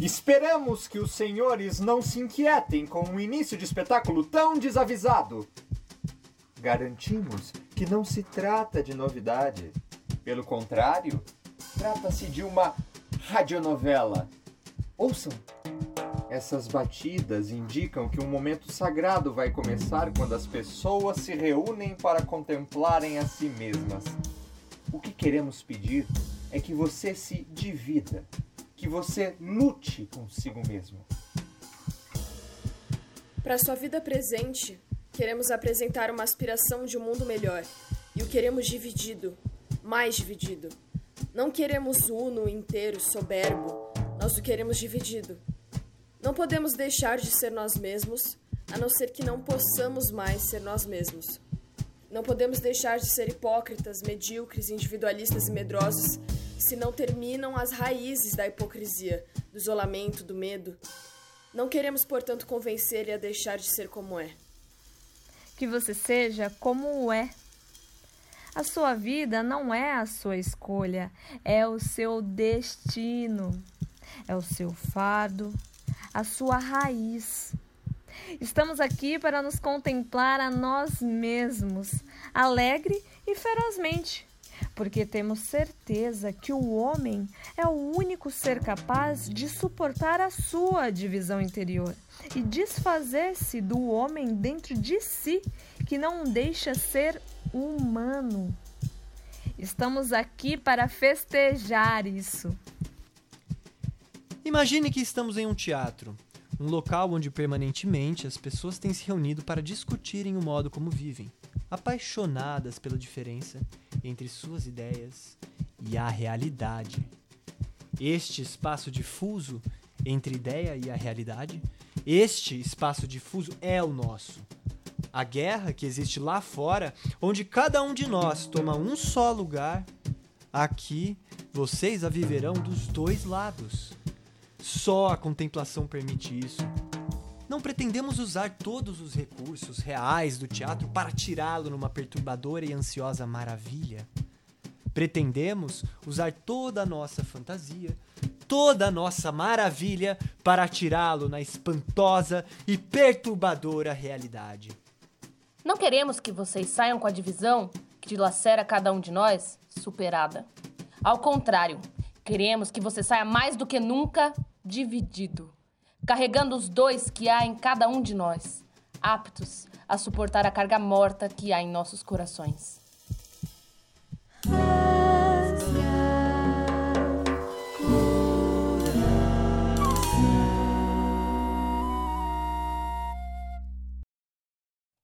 Esperamos que os senhores não se inquietem com um início de espetáculo tão desavisado. Garantimos que não se trata de novidade. Pelo contrário, trata-se de uma radionovela. Ouçam! Essas batidas indicam que um momento sagrado vai começar quando as pessoas se reúnem para contemplarem a si mesmas. O que queremos pedir é que você se divida, que você lute consigo mesmo. Para sua vida presente, queremos apresentar uma aspiração de um mundo melhor. E o queremos dividido, mais dividido. Não queremos uno, inteiro, soberbo. Nós o queremos dividido. Não podemos deixar de ser nós mesmos, a não ser que não possamos mais ser nós mesmos. Não podemos deixar de ser hipócritas, medíocres, individualistas e medrosos se não terminam as raízes da hipocrisia, do isolamento, do medo. Não queremos, portanto, convencer-lhe a deixar de ser como é. Que você seja como é. A sua vida não é a sua escolha, é o seu destino, é o seu fardo, a sua raiz. Estamos aqui para nos contemplar a nós mesmos, alegre e ferozmente, porque temos certeza que o homem é o único ser capaz de suportar a sua divisão interior e desfazer-se do homem dentro de si que não deixa ser humano. Estamos aqui para festejar isso. Imagine que estamos em um teatro, um local onde permanentemente as pessoas têm se reunido para discutirem o modo como vivem, apaixonadas pela diferença entre suas ideias e a realidade. Este espaço difuso entre ideia e a realidade, este espaço difuso é o nosso. A guerra que existe lá fora, onde cada um de nós toma um só lugar, aqui vocês a viverão dos dois lados. Só a contemplação permite isso. Não pretendemos usar todos os recursos reais do teatro para tirá-lo numa perturbadora e ansiosa maravilha. Pretendemos usar toda a nossa fantasia, toda a nossa maravilha para tirá-lo na espantosa e perturbadora realidade. Não queremos que vocês saiam com a divisão que dilacera cada um de nós superada. Ao contrário, queremos que você saia mais do que nunca dividido, carregando os dois que há em cada um de nós, aptos a suportar a carga morta que há em nossos corações.